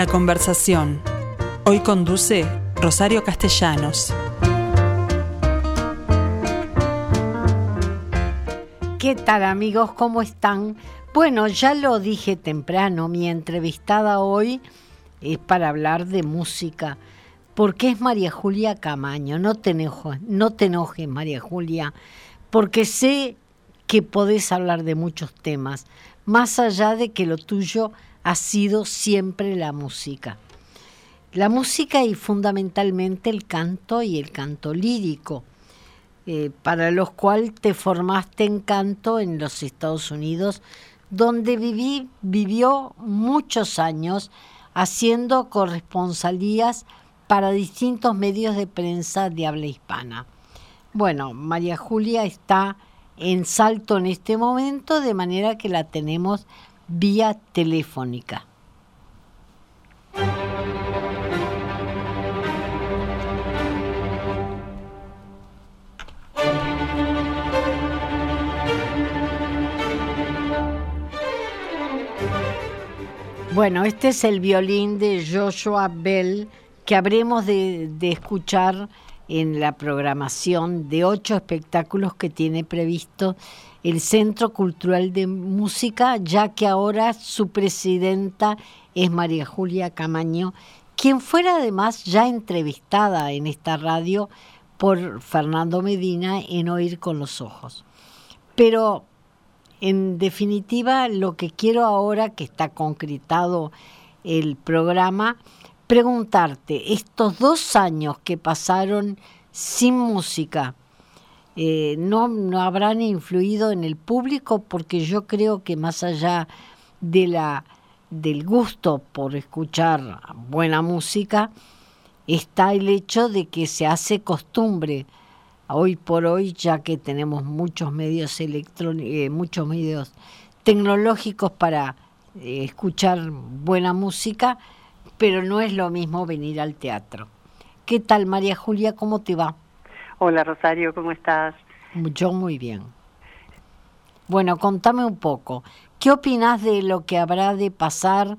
La conversación. Hoy conduce Rosario Castellanos. ¿Qué tal amigos? ¿Cómo están? Bueno, ya lo dije temprano, mi entrevistada hoy es para hablar de música, porque es María Julia Camaño. No te enojes, no te enojes María Julia, porque sé que podés hablar de muchos temas, más allá de que lo tuyo ha sido siempre la música. La música y fundamentalmente el canto y el canto lírico, eh, para los cuales te formaste en canto en los Estados Unidos, donde viví, vivió muchos años haciendo corresponsalías para distintos medios de prensa de habla hispana. Bueno, María Julia está en Salto en este momento, de manera que la tenemos vía telefónica. Bueno, este es el violín de Joshua Bell que habremos de, de, escuchar en la programación de ocho espectáculos que tiene previsto el Centro Cultural de Música, ya que ahora su presidenta es María Julia Camaño, quien fuera además ya entrevistada en esta radio por Fernando Medina en Oír con los Ojos. Pero en definitiva lo que quiero ahora que está concretado el programa, preguntarte, estos dos años que pasaron sin música, eh, no, no habrán influido en el público porque yo creo que más allá de la, del gusto por escuchar buena música, está el hecho de que se hace costumbre hoy por hoy, ya que tenemos muchos medios electrónicos, eh, muchos medios tecnológicos para eh, escuchar buena música, pero no es lo mismo venir al teatro. ¿Qué tal, María Julia? ¿Cómo te va? Hola Rosario, ¿cómo estás? Yo muy bien. Bueno, contame un poco. ¿Qué opinas de lo que habrá de pasar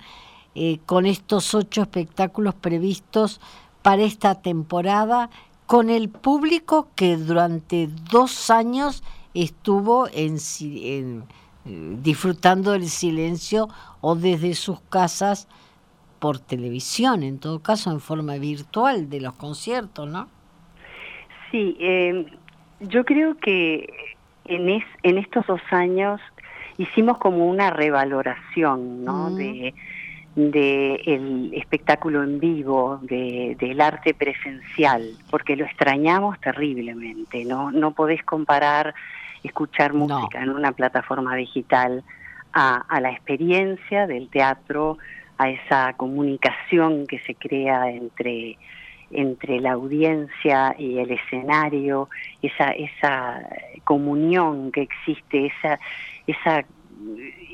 eh, con estos ocho espectáculos previstos para esta temporada con el público que durante dos años estuvo en, eh, disfrutando del silencio o desde sus casas por televisión, en todo caso en forma virtual de los conciertos, ¿no? Sí, eh, yo creo que en, es, en estos dos años hicimos como una revaloración ¿no? de, de el espectáculo en vivo, de, del arte presencial, porque lo extrañamos terriblemente, ¿no? No podés comparar escuchar música en una plataforma digital a, a, la experiencia del teatro, a esa comunicación que se crea entre entre la audiencia y el escenario, esa, esa comunión que existe, esa, esa,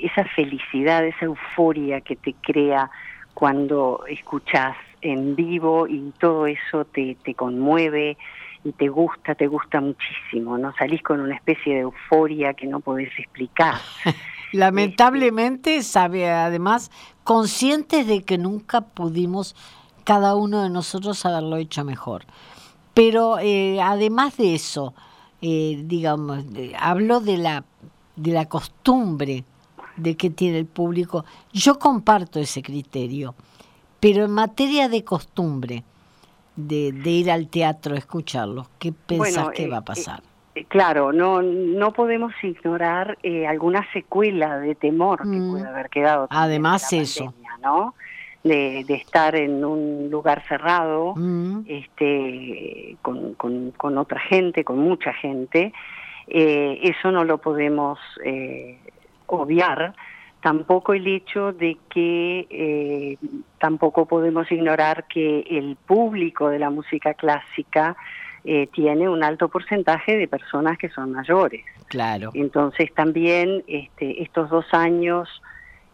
esa felicidad, esa euforia que te crea cuando escuchas en vivo y todo eso te, te conmueve y te gusta, te gusta muchísimo, ¿no? Salís con una especie de euforia que no podés explicar. Lamentablemente, sabe, además, conscientes de que nunca pudimos cada uno de nosotros haberlo hecho mejor. Pero eh, además de eso, eh, digamos, hablo de la, de la costumbre de que tiene el público. Yo comparto ese criterio, pero en materia de costumbre, de, de ir al teatro a escucharlos, ¿qué pensás que eh, va a pasar? claro, no, no podemos ignorar alguna secuela de temor que mm. puede haber quedado. Además eso. ¿no? De, estar en un lugar cerrado, mm. este, con, con, otra gente, con mucha gente, eh, eso no lo podemos eh, obviar. Tampoco el hecho de que eh, tampoco podemos ignorar que el público de la música clásica tiene un alto porcentaje de personas que son mayores. Claro. Entonces también este, estos dos años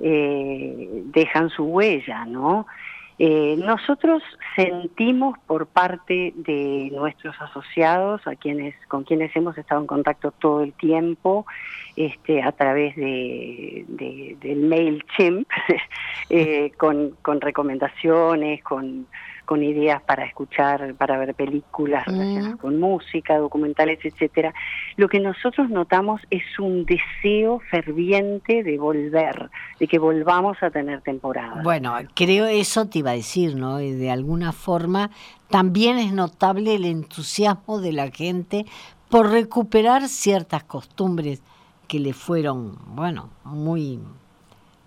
eh, dejan su huella, ¿no? Eh, nosotros sentimos por parte de nuestros asociados, a quienes, con quienes hemos estado en contacto todo el tiempo, este, a través de, del mail chimp, eh, con, con recomendaciones, con con ideas para escuchar, para ver películas relacionadas con música, documentales, etcétera. Lo que nosotros notamos es un deseo ferviente de volver, de que volvamos a tener temporada. Bueno, creo eso te iba a decir, ¿no? Y de alguna forma también es notable el entusiasmo de la gente por recuperar ciertas costumbres que le fueron, bueno, muy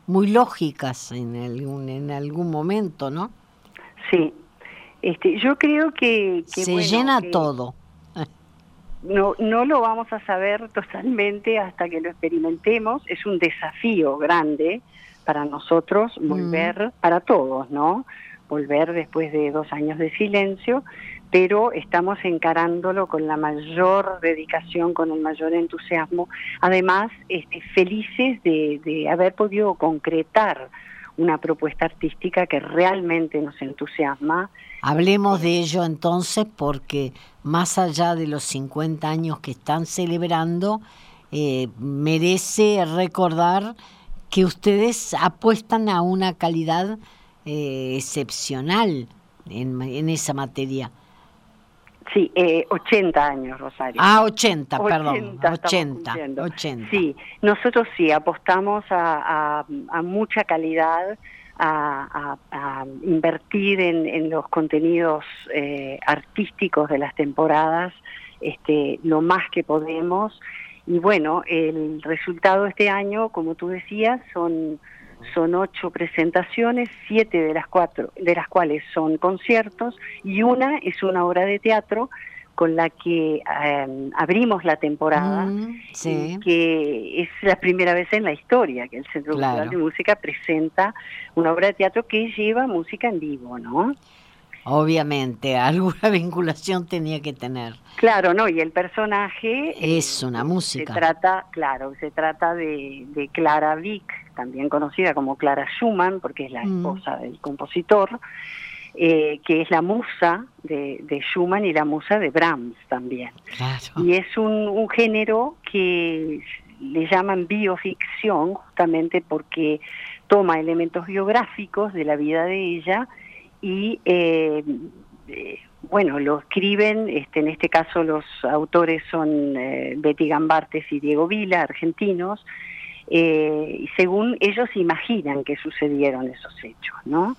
muy lógicas en algún en algún momento, ¿no? Sí, este, yo creo que... Se llena todo. No, no lo vamos a saber totalmente hasta que lo experimentemos. Es un desafío grande para nosotros mm. volver, para todos, ¿no? Volver después de dos años de silencio, pero estamos encarándolo con la mayor dedicación, con el mayor entusiasmo. Además, este, felices de, de haber podido concretar una propuesta artística que realmente nos entusiasma. Hablemos de ello entonces porque más allá de los 50 años que están celebrando, eh, merece recordar que ustedes apuestan a una calidad eh, excepcional en, en esa materia. Sí, eh, 80 años, Rosario. Ah, 80, perdón. 80, 80, Sí, nosotros sí apostamos a, a, mucha calidad, a, a invertir en, en, los contenidos eh, artísticos de las temporadas este, lo más que podemos. Y bueno, el resultado este año, como tú decías, son son ocho presentaciones, siete de las cuatro, de las cuales son conciertos y una es una obra de teatro con la que em, abrimos la temporada, mm, que es la primera vez en la historia que el Centro Cultural de Música presenta una obra de teatro que lleva música en vivo, ¿no? Obviamente, alguna vinculación tenía que tener. Claro, no, y el personaje... Es una música. Se trata, claro, se trata de, de Clara Vick, también conocida como Clara Schumann, porque es la mm. esposa del compositor, eh, que es la musa de, Schumann y la musa de Brahms también. Y es un, género que le llaman bioficción justamente porque toma elementos biográficos de la vida de ella y eh, eh, bueno, lo escriben, este, en este caso los autores son Betty Gambartes y Diego Vila, argentinos, eh, según ellos imaginan que sucedieron esos hechos, ¿no?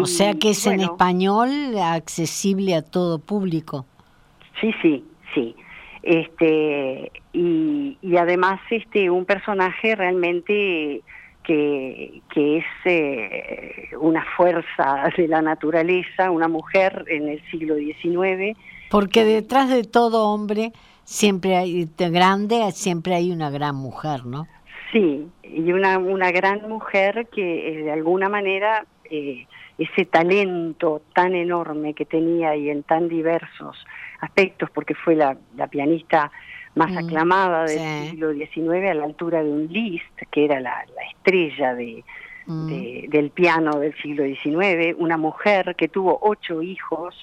o sea que es en español accesible a todo público. Sí, sí, sí. Este y, y además este un personaje realmente que, que es eh, una fuerza de la naturaleza, una mujer en el siglo XIX. Porque detrás de todo hombre siempre hay grande, siempre hay una gran mujer, ¿no? Sí, y una, una gran mujer que eh, de alguna manera eh, ese talento tan enorme que tenía y en tan diversos aspectos, porque fue la, la pianista más mm, aclamada del siglo XIX a la altura de un Liszt, que era la, la estrella de, mm. de, del piano del siglo XIX, una mujer que tuvo ocho hijos,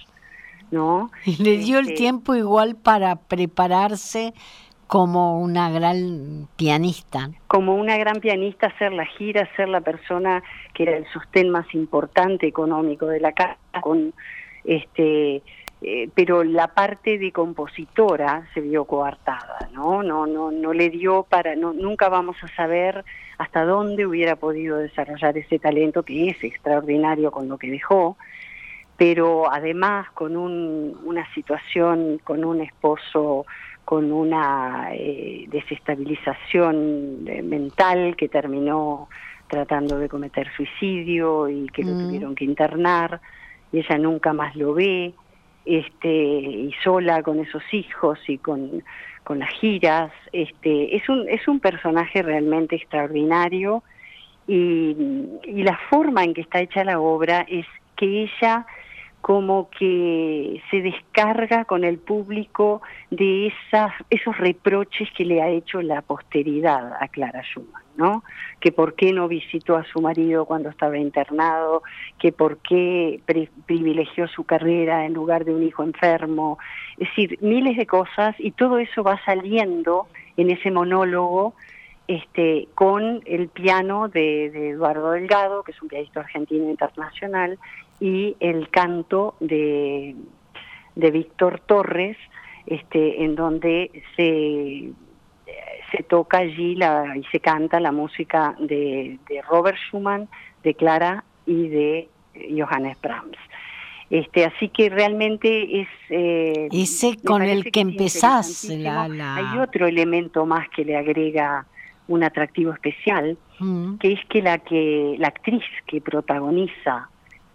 ¿no? Y le dio el este tiempo igual para prepararse como una gran pianista. Como una gran pianista, hacer la gira, ser la persona que era el sostén más importante económico de la casa, con este eh, pero la parte de compositora se vio coartada, ¿no? No, no, no le dio para, no, nunca vamos a saber hasta dónde hubiera podido desarrollar ese talento que es extraordinario con lo que dejó, pero además con un, una situación, con un esposo con una eh, desestabilización mental que terminó tratando de cometer suicidio y que lo mm. tuvieron que internar y ella nunca más lo ve este y sola con esos hijos y con, con las giras este es un es un personaje realmente extraordinario y, y la forma en que está hecha la obra es que ella como que se descarga con el público de esas, esos reproches que le ha hecho la posteridad a Clara Schumann, ¿no? Que por qué no visitó a su marido cuando estaba internado, que por qué privilegió su carrera en lugar de un hijo enfermo, es decir, miles de cosas y todo eso va saliendo en ese monólogo este, con el piano de, de, Eduardo Delgado, que es un pianista argentino internacional, y el canto de, de Víctor Torres, este, en donde se, se toca allí la, y se canta la música de, de Robert Schumann, de Clara y de Johannes Brahms. Este, así que realmente es... Eh, Ese con el que, empezás. La, Hay otro elemento más que le agrega un atractivo especial, mm. que es que la que la actriz que protagoniza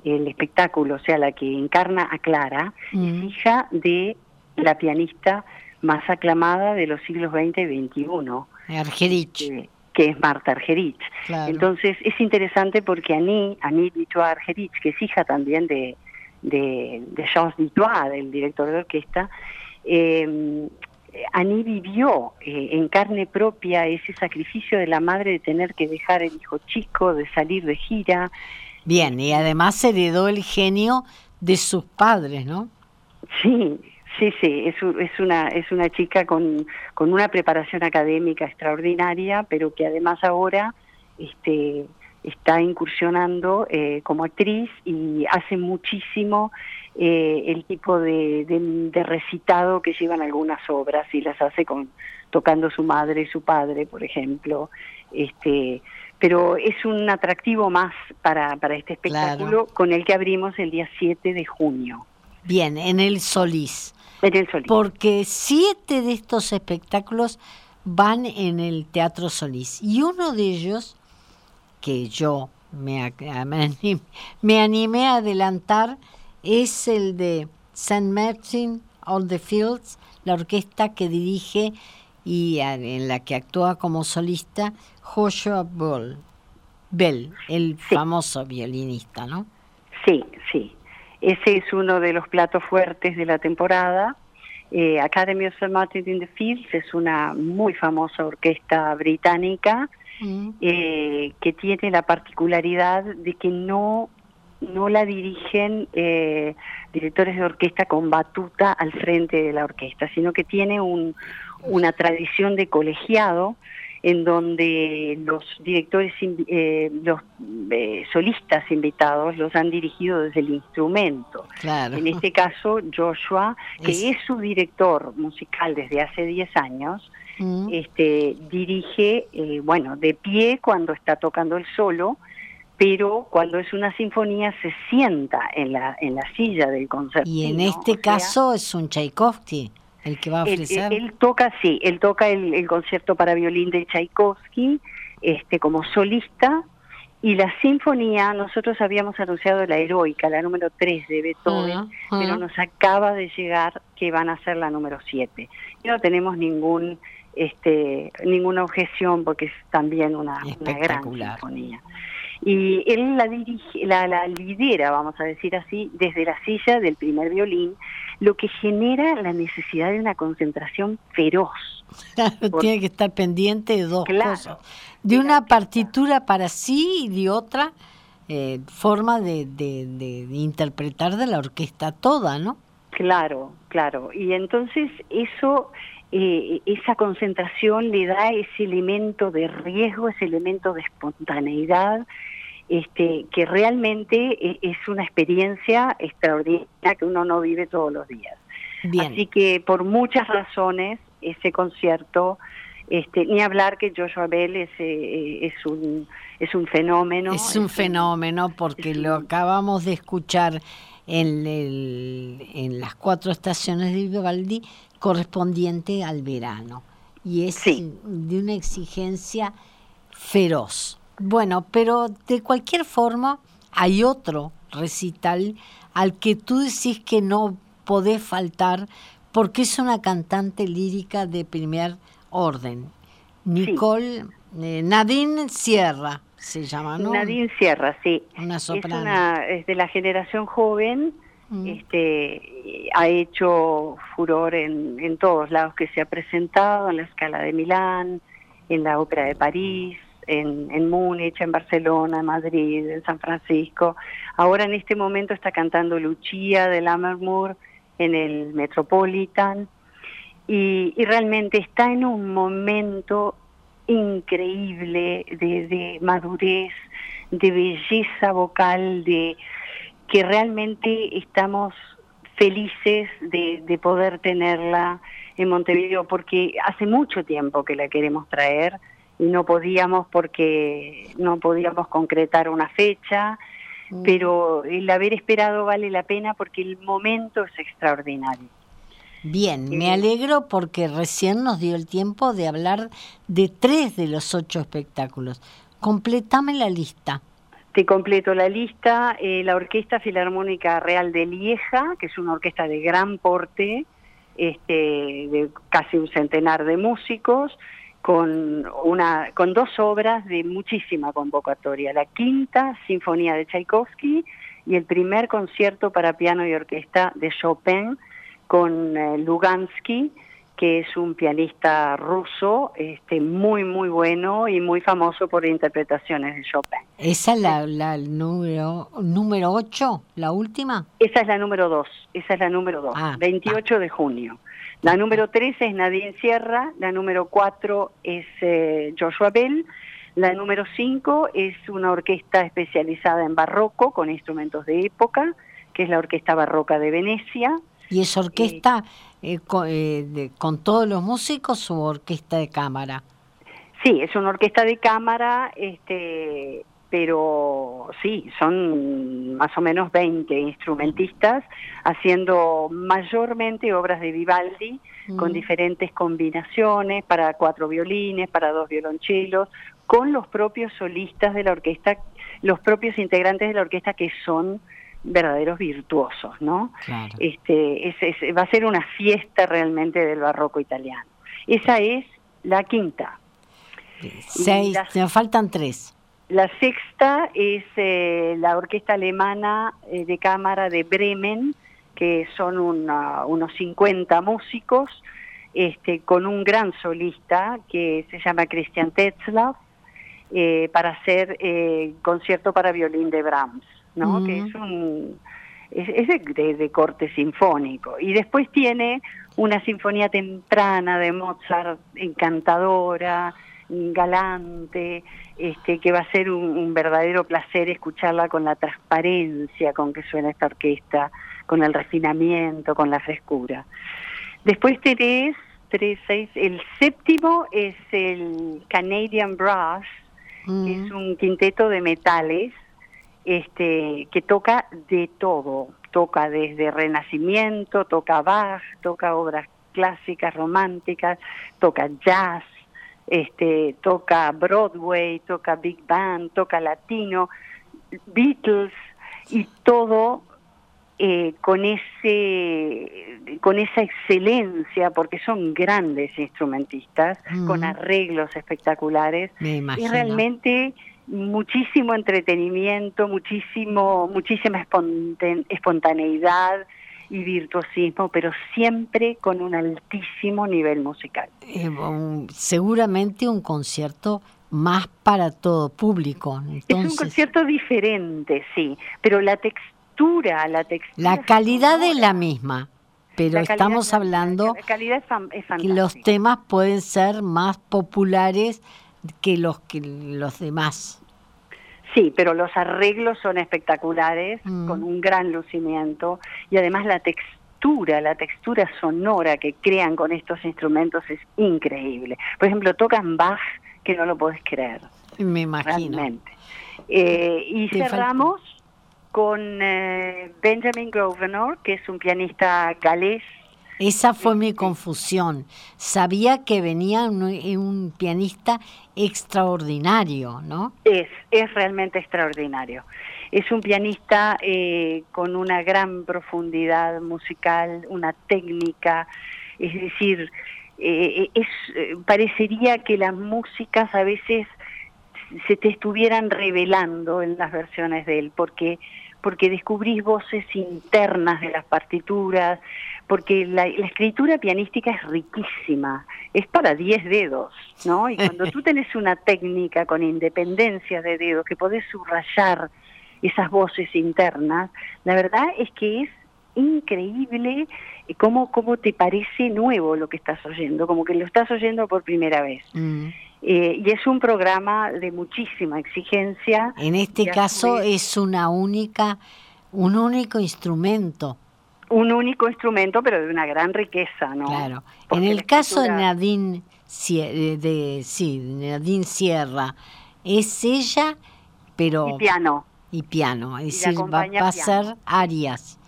el espectáculo, o sea, la que encarna a Clara, es mm. hija de la pianista más aclamada de los siglos XX y XXI. Argerich. que es Marta Argerich. Entonces es interesante porque Annie, Annie Ditois Argerich, que es hija también de, de, de Jean Ditois, del director de orquesta, eh, Aní vivió eh, en carne propia ese sacrificio de la madre de tener que dejar el hijo chico, de salir de gira. Bien, y además heredó el genio de sus padres, ¿no? Sí, sí, sí, es, es, una, es una chica con, con una preparación académica extraordinaria, pero que además ahora este, está incursionando eh, como actriz y hace muchísimo eh, el tipo de, de, recitado que llevan algunas obras y las hace con tocando su madre y su padre, por ejemplo. Este, pero es un atractivo más para, para este espectáculo con el que abrimos el día 7 de junio. Bien, en el Solís. En el Solís. Porque siete de estos espectáculos van en el Teatro Solís y uno de ellos que yo me, me, animé, a adelantar es el de St. Martin on the Fields, la orquesta que dirige y en la que actúa como solista Joshua Bell, Bell el famoso violinista, ¿no? Sí, sí. Ese es uno de los platos fuertes de la temporada. Eh, Academy of St. Martin in the Fields es una muy famosa orquesta británica Mm. eh, que tiene la particularidad de que no, no la dirigen eh, directores de orquesta con batuta al frente de la orquesta, sino que tiene un, una tradición de colegiado en donde los directores, eh, los eh, solistas invitados los han dirigido desde el instrumento. En este caso, Joshua, que es su director musical desde hace 10 años, Mm. este, dirige, eh, bueno, de pie cuando está tocando el solo, pero cuando es una sinfonía se sienta en la, en la silla del concierto. Y en este caso es un Tchaikovsky el que va a ofrecer. Él, toca, sí, él toca el, concierto para violín de Tchaikovsky este, como solista. Y la sinfonía, nosotros habíamos anunciado la heroica, la número 3 de Beethoven, pero nos acaba de llegar que van a ser la número 7. Y no tenemos ningún este, ninguna objeción porque es también una, gran sinfonía. Y él la, dirige, la, la lidera, vamos a decir así, desde la silla del primer violín, lo que genera la necesidad de una concentración feroz. tiene que estar pendiente de dos cosas. De una partitura para sí y de otra eh, forma de, de, de, interpretar de la orquesta toda, ¿no? Claro, claro. Y entonces eso eh, esa concentración le da ese elemento de riesgo, ese elemento de espontaneidad, este, que realmente e, es una experiencia extraordinaria que uno no vive todos los días. Así que por muchas razones ese concierto, este, ni hablar que Joshua Bell es, eh, es un es un fenómeno. Es un fenómeno porque lo acabamos de escuchar en, el, en las cuatro estaciones de Vivaldi correspondiente al verano y es de una exigencia feroz. Bueno, pero de cualquier forma hay otro recital al que tú decís que no podés faltar porque es una cantante lírica de primer orden. Nicole eh, Nadine Sierra se llama, ¿no? Nadine Sierra, sí. Una soprano. Es, una, es de la generación joven Mm. Este, ha hecho furor en, en todos lados que se ha presentado, en la escala de Milán, en la Ópera de París, en, Múnich, en Barcelona, en Madrid, en San Francisco. Ahora en este momento está cantando Lucia de Lammermoor en el Metropolitan y, realmente está en un momento increíble de, madurez, de belleza vocal, de que realmente estamos felices de poder tenerla en Montevideo porque hace mucho tiempo que la queremos traer y no podíamos porque no podíamos concretar una fecha, mm. pero el haber esperado vale la pena porque el momento es extraordinario. Bien, me alegro porque recién nos dio el tiempo de hablar de tres de los ocho espectáculos. Completame la lista. Te completo la lista. Eh, la Orquesta Filarmónica Real de Lieja, que es una orquesta de gran porte, este, de casi un centenar de músicos, con, una, con dos obras de muchísima convocatoria. La quinta Sinfonía de Tchaikovsky y el primer concierto para piano y orquesta de Chopin, con eh, Lugansky, que es un pianista ruso este, muy, muy bueno y muy famoso por interpretaciones de Chopin. ¿Esa es la, la número, número 8, la última? Esa es la número 2, esa es la número 2, 28 ah, de junio. La número 3 es Nadine Sierra, la número 4 es eh, Joshua Bell, la número 5 es una orquesta especializada en barroco con instrumentos de época, que es la Orquesta Barroca de Venecia, ¿Y es orquesta eh, eh, con, todos los músicos o orquesta de cámara? Sí, es una orquesta de cámara, este, pero sí, son más o menos 20 instrumentistas haciendo mayormente obras de Vivaldi con mm. diferentes combinaciones para cuatro violines, para dos violonchelos, con los propios solistas de la orquesta, los propios integrantes de la orquesta que son verdaderos virtuosos, ¿no? Este, va a ser una fiesta realmente del barroco italiano. Esa es la quinta. Seis, me faltan tres. La sexta es eh, la orquesta alemana eh, de cámara de Bremen, que son unos 50 músicos, este, con un gran solista que se llama Christian Tetzlaff, eh, para hacer concierto para violín de Brahms. ¿no? Que es un es, de, corte sinfónico. Y después tiene una sinfonía temprana de Mozart encantadora, galante, este, que va a ser un, verdadero placer escucharla con la transparencia con que suena esta orquesta, con el refinamiento, con la frescura. Después tenés tres, seis, el séptimo es el Canadian Brass, que es un quinteto de metales este, que toca de todo, toca desde Renacimiento, toca Bach, toca obras clásicas, románticas, toca jazz, este, toca Broadway, toca Big Band, toca latino, Beatles y todo eh, con ese con esa excelencia porque son grandes instrumentistas con arreglos espectaculares. Y realmente muchísimo entretenimiento, muchísimo, muchísima espontaneidad y virtuosismo, pero siempre con un altísimo nivel musical. Eh, seguramente un concierto más para todo público. Es un concierto diferente, sí, pero la textura, la textura. La calidad es la misma, pero estamos hablando la calidad es, que los temas pueden ser más populares que los que los demás. Sí, pero los arreglos son espectaculares, mm. con un gran lucimiento y además la textura, la textura sonora que crean con estos instrumentos es increíble. Por ejemplo, tocan Bach que no lo puedes creer. Me imagino. Realmente. Eh, y cerramos con eh, Benjamin Grosvenor, que es un pianista galés esa fue mi confusión. Sabía que venía un, pianista extraordinario, ¿no? Es, es realmente extraordinario. Es un pianista eh, con una gran profundidad musical, una técnica, es decir, eh, es, parecería que las músicas a veces se te estuvieran revelando en las versiones de él, porque porque descubrís voces internas de las partituras, porque la, escritura pianística es riquísima, es para 10 dedos, ¿no? Y cuando tú tenés una técnica con independencia de dedos, que podés subrayar esas voces internas, la verdad es que es increíble cómo, cómo te parece nuevo lo que estás oyendo, como que lo estás oyendo por primera vez. Mm. Eh, y es un programa de muchísima exigencia. En este caso es una única, un único instrumento un único instrumento, pero de una gran riqueza, ¿no? Claro. en el caso de Nadine, de, sí, Nadine Sierra, es ella, pero... Y piano. Y piano, es decir, va, a ser arias.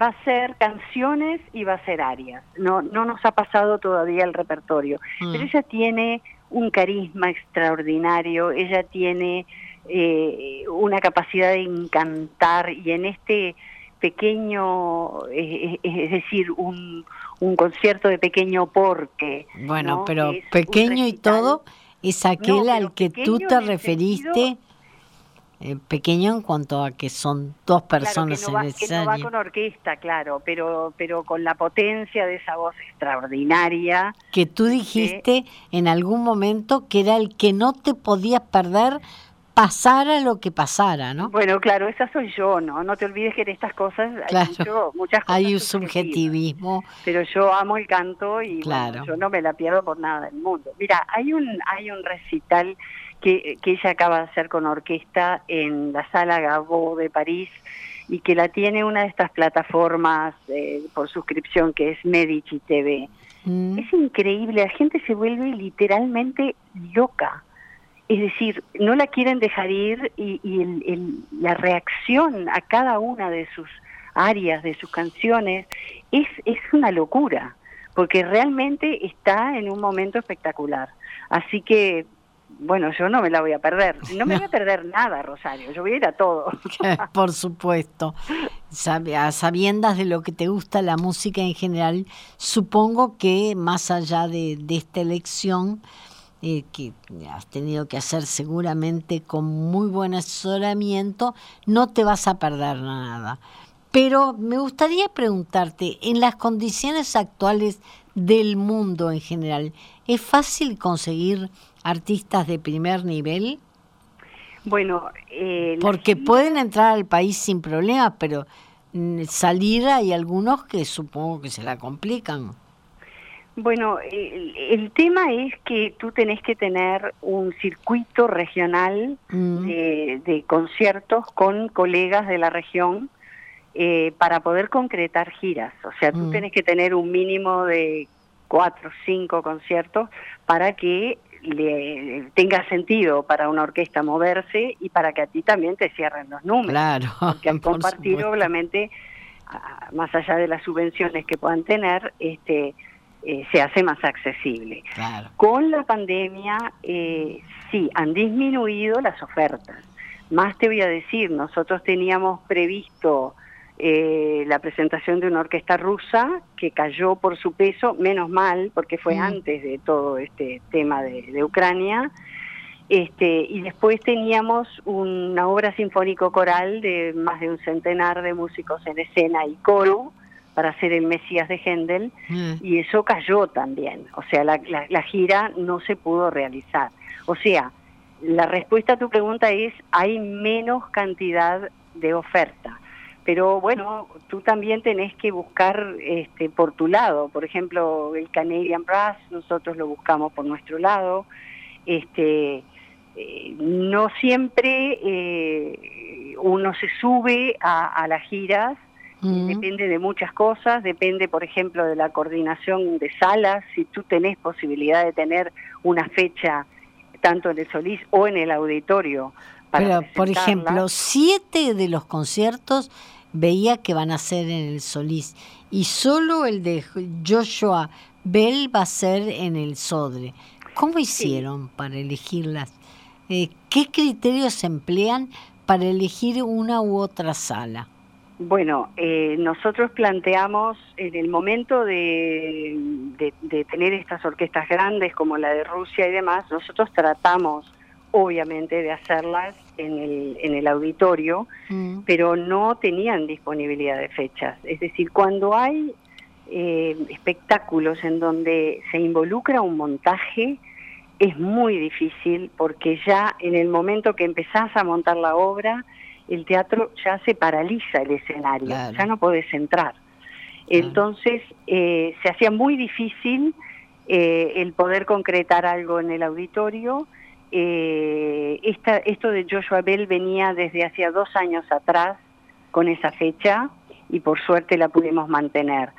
Va a ser canciones y va a ser arias. No, no nos ha pasado todavía el repertorio, mm. pero ella tiene un carisma extraordinario, ella tiene eh, una capacidad de encantar y en este pequeño, eh, eh, es decir, un, un concierto de pequeño porte. Bueno, pero pequeño y todo es aquel al que tú te referiste. Eh, pequeño en cuanto a que son dos personas claro, que no va, con orquesta, claro, pero pero con la potencia de esa voz extraordinaria. Que tú dijiste en algún momento que era el que no te podías perder pasara lo que pasara, ¿no? Bueno, claro, esa soy yo, ¿no? No te olvides que en estas cosas hay muchas cosas. Hay un subjetivismo. Pero yo amo el canto y yo no me la pierdo por nada del mundo. Mira, hay un, hay un recital que, que ella acaba de hacer con orquesta en la sala Gabo de París y que la tiene una de estas plataformas eh, por suscripción que es Medici TV. Mm. Es increíble, la gente se vuelve literalmente loca es decir, no la quieren dejar ir y, la reacción a cada una de sus áreas, de sus canciones, es, es una locura, porque realmente está en un momento espectacular. Así que, bueno, yo no me la voy a perder. No me voy a perder nada, Rosario, yo voy a ir a todo. Por supuesto. A sabiendas de lo que te gusta la música en general, supongo que más allá de esta elección, eh, que has tenido que hacer seguramente con muy buen asesoramiento, no te vas a perder nada. Pero me gustaría preguntarte, en las condiciones actuales del mundo en general, ¿es fácil conseguir artistas de primer nivel? Bueno, eh, porque pueden entrar al país sin problemas, pero mm, salir hay algunos que supongo que se la complican. Bueno, el, tema es que tú tenés que tener un circuito regional mm. de, conciertos con colegas de la región eh, para poder concretar giras. O sea, tú mm. tenés que tener un mínimo de cuatro, o cinco conciertos para que le tenga sentido para una orquesta moverse y para que a ti también te cierren los números. Claro. Porque al compartir, obviamente, más allá de las subvenciones que puedan tener, este eh, se hace más accesible. Con la pandemia, eh, sí, han disminuido las ofertas. Más te voy a decir, nosotros teníamos previsto eh, la presentación de una orquesta rusa que cayó por su peso, menos mal, porque fue mm. antes de todo este tema de, Ucrania. Este, y después teníamos una obra sinfónico-coral de más de un centenar de músicos en escena y coro, para hacer el Mesías de Händel mm. y eso cayó también, o sea, la, la, gira no se pudo realizar. O sea, la respuesta a tu pregunta es, hay menos cantidad de oferta, pero bueno, tú también tenés que buscar este, por tu lado, por ejemplo, el Canadian Brass, nosotros lo buscamos por nuestro lado, este, eh, no siempre eh, uno se sube a, a las giras, Depende de muchas cosas, depende, por ejemplo, de la coordinación de salas, si tú tenés posibilidad de tener una fecha tanto en el Solís o en el auditorio. Pero, por ejemplo, siete de los conciertos veía que van a ser en el Solís y solo el de Joshua Bell va a ser en el Sodre. ¿Cómo hicieron para elegirlas? Eh, ¿Qué criterios emplean para elegir una u otra sala? Bueno, eh, nosotros planteamos en el momento de, tener estas orquestas grandes como la de Rusia y demás, nosotros tratamos obviamente, de hacerlas en el, en el auditorio, Mm. pero no tenían disponibilidad de fechas. Es decir, cuando hay eh, espectáculos en donde se involucra un montaje, es muy difícil porque ya en el momento que empezás a montar la obra, el teatro ya se paraliza el escenario, Claro. ya no podés entrar. Entonces eh, se hacía muy difícil eh, el poder concretar algo en el auditorio. Eh, esta, esto de Joshua Bell venía desde hacía dos años atrás con esa fecha y por suerte la pudimos mantener.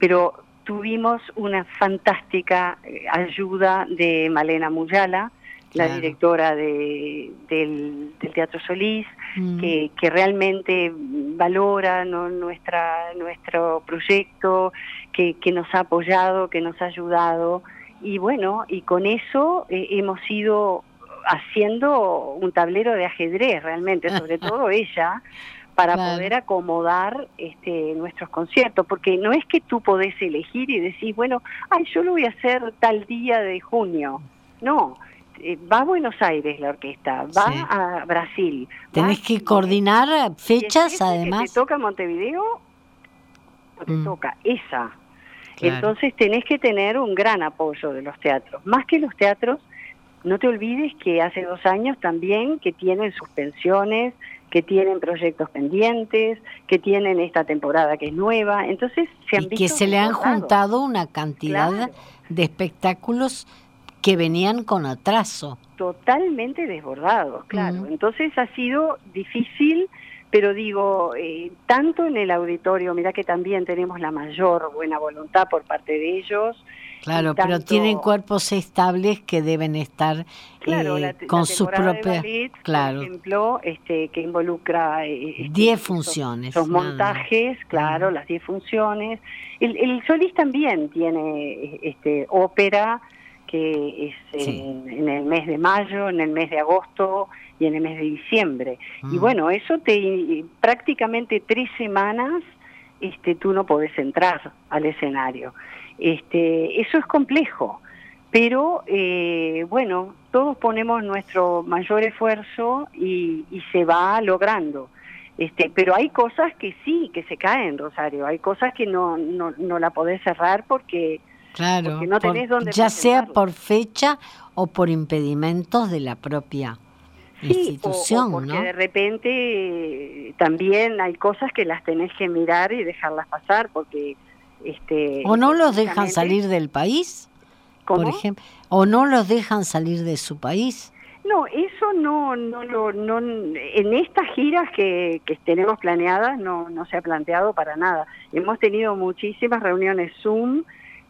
Pero tuvimos una fantástica eh, ayuda de Malena Muyala, la directora de- del, del Teatro Solís, Mm. que, que realmente valora ¿no? nuestra nuestro proyecto, que, que nos ha apoyado, que nos ha ayudado. Y bueno, y con eso eh, hemos ido haciendo un tablero de ajedrez realmente, sobre todo ella, para Claro. poder acomodar este, nuestros conciertos, porque no es que tú podés elegir y decís, bueno, ay, yo lo voy a hacer tal día de junio. No, va a Buenos Aires la orquesta, va Sí. a Brasil. Tenés que coordinar fechas ese que además. te toca Montevideo, o te Mm. toca esa. Claro. Entonces tenés que tener un gran apoyo de los teatros. Más que los teatros, no te olvides que hace dos años también que tienen suspensiones, que tienen proyectos pendientes, que tienen esta temporada que es nueva. Entonces se han y que se le han juntado una cantidad Claro. de espectáculos que venían con atraso. totalmente desbordados, claro. Entonces ha sido difícil, pero digo, eh, tanto en el auditorio, mira que también tenemos la mayor buena voluntad por parte de ellos. Claro, pero tienen cuerpos estables que deben estar Claro, eh, la, con la su de propia... ballet, claro. por ejemplo, este, que involucra eh, este, funciones, más. montajes, claro, las 10 funciones. El, el Solís también tiene este, ópera, que es Sí. en, en el mes de mayo, en el mes de agosto y en el mes de diciembre. Y Mm. bueno, eso te prácticamente tres semanas este, tú no podés entrar al escenario. Este, eso es complejo, pero eh, bueno, todos ponemos nuestro mayor esfuerzo y, y se va logrando. Este, pero hay cosas que sí, que se caen, Rosario. Hay cosas que no, no, no la podés cerrar porque Claro, porque no por- tenés dónde ya sea por fecha o por impedimentos de la propia Sí, institución, o porque ¿no? de repente eh, también hay cosas que las tenés que mirar y dejarlas pasar porque este O no los dejan salir del país, por ejemplo, o no los dejan salir de su país. No, eso no, no, lo no, en estas giras que, que tenemos planeadas no, no se ha planteado para nada. Hemos tenido muchísimas reuniones Zoom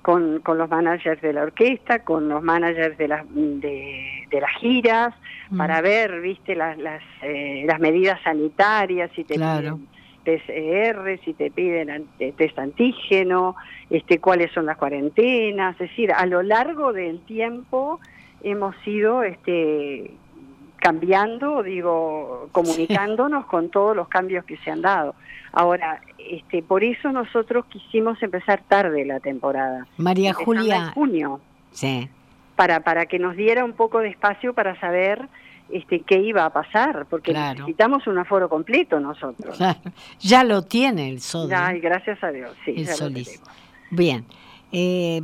con, con los managers de la orquesta, con los managers de las, de, de las giras, Mm. para ver, viste, las, las, eh, las medidas sanitarias, si te Claro. piden PCR, si te piden ante- test antígeno, este, cuáles son las cuarentenas, es decir, a lo largo del tiempo hemos ido este, cambiando, digo, comunicándonos con todos los cambios que se han dado. Ahora, este, por eso nosotros quisimos empezar tarde la temporada. María empezando Julia, En junio, sí, para, para que nos diera un poco de espacio para saber este, qué iba a pasar, porque Claro. necesitamos un aforo completo nosotros. claro, ya lo tiene el SODI, Ya, y gracias a Dios, sí. el ya Solís. Bien, eh,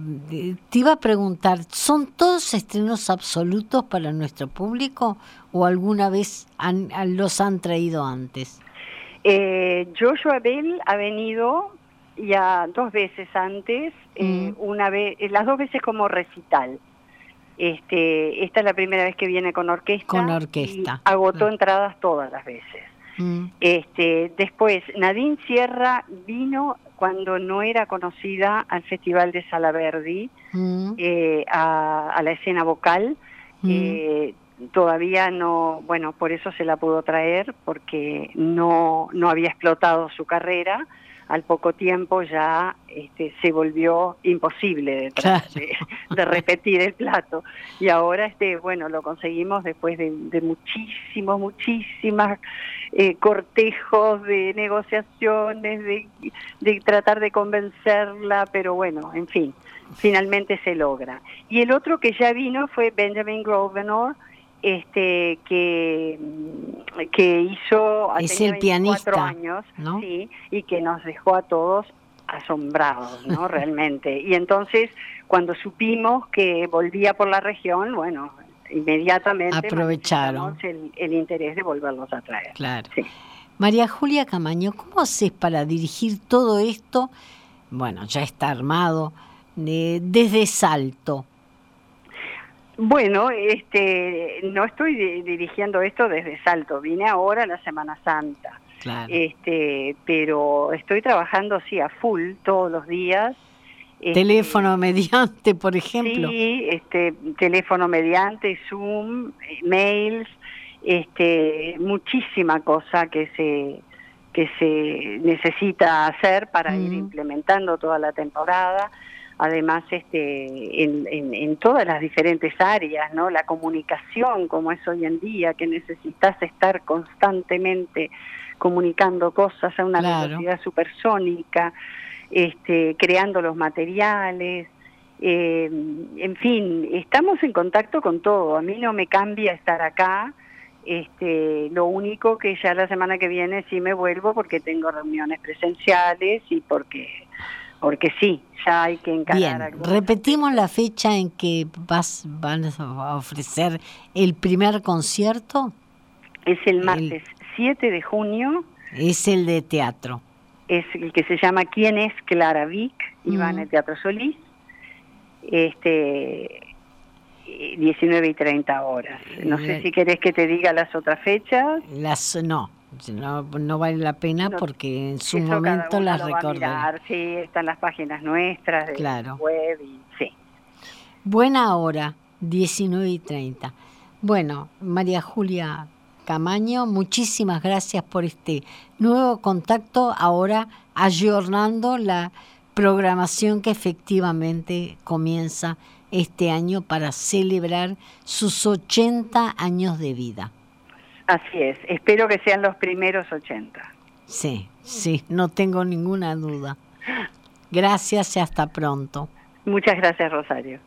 te iba a preguntar, ¿son todos estrenos absolutos para nuestro público o alguna vez han- los han traído antes? Eh, Joshua Bell ha venido ya dos veces antes, eh, Mm. una vez, eh, las dos veces como recital. Este, esta es la primera vez que viene con orquesta. Con orquesta, y agotó entradas todas las veces. Mm, Este, después, Nadine Sierra vino cuando no era conocida al Festival de Salaverdi, mm, eh, a, a la escena vocal. mm. Eh, todavía no, bueno, por eso se la pudo traer, porque no, no había explotado su carrera. Al poco tiempo ya este, se volvió imposible de, tra- Claro. de, de repetir el plato. Y ahora, este, bueno, lo conseguimos después de, de muchísimos, muchísimas eh, cortejos de negociaciones, de, de tratar de convencerla, pero bueno, en fin, finalmente se logra. Y el otro que ya vino fue Benjamin Grosvenor, este que que hizo es el pianista años sí y que nos dejó a todos asombrados no realmente. Y entonces cuando supimos que volvía por la región bueno inmediatamente aprovecharon. el, el, interés de volverlos a traer. Claro. María Julia Camaño cómo haces para dirigir todo esto bueno ya está armado desde Salto bueno, este, no estoy dirigiendo esto desde Salto, vine ahora la Semana Santa. Este, pero estoy trabajando sí a full todos los días. Este, teléfono mediante, por ejemplo. Sí, este, teléfono mediante, Zoom, mails, este, muchísima cosa que se que se necesita hacer para ir mm. implementando toda la temporada además este, en, todas las diferentes áreas, ¿no? La comunicación, como es hoy en día, que necesitas estar constantemente comunicando cosas a una velocidad supersónica, este, creando los materiales, eh, en fin, estamos en contacto con todo. A mí no me cambia estar acá. Este, lo único que ya la semana que viene sí me vuelvo porque tengo reuniones presenciales y porque porque sí, ya hay que encarar. Bien, repetimos la fecha en que vas van a ofrecer el primer concierto. Es el martes 7 de junio. Es el de teatro. Es el que se llama ¿Quién es Clara Vic? Y va en el Teatro Solís. Este 19 y 30 horas. No sé si querés que te diga las otras fechas. Las no, no, no vale la pena porque en su momento las recordaré. Sí, están las páginas nuestras de claro. web y sí. Buena hora, 19 y 30. Bueno, María Julia Camaño, muchísimas gracias por este nuevo contacto, ahora ayornando la programación que efectivamente comienza este año para celebrar sus 80 años de vida. Así es, espero que sean los primeros 80. Sí, sí, no tengo ninguna duda. Gracias y hasta pronto. Muchas gracias, Rosario.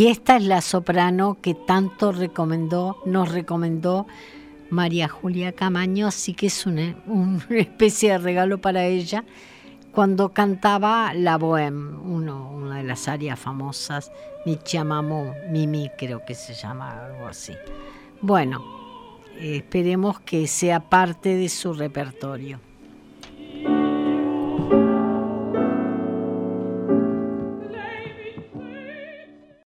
Y esta es la soprano que tanto recomendó, nos recomendó María Julia Camaño, así que es una, especie de regalo para ella cuando cantaba La Bohème, uno, una de las áreas famosas, Mi Chamamo, Mimi creo que se llama, algo así. Bueno, esperemos que sea parte de su repertorio.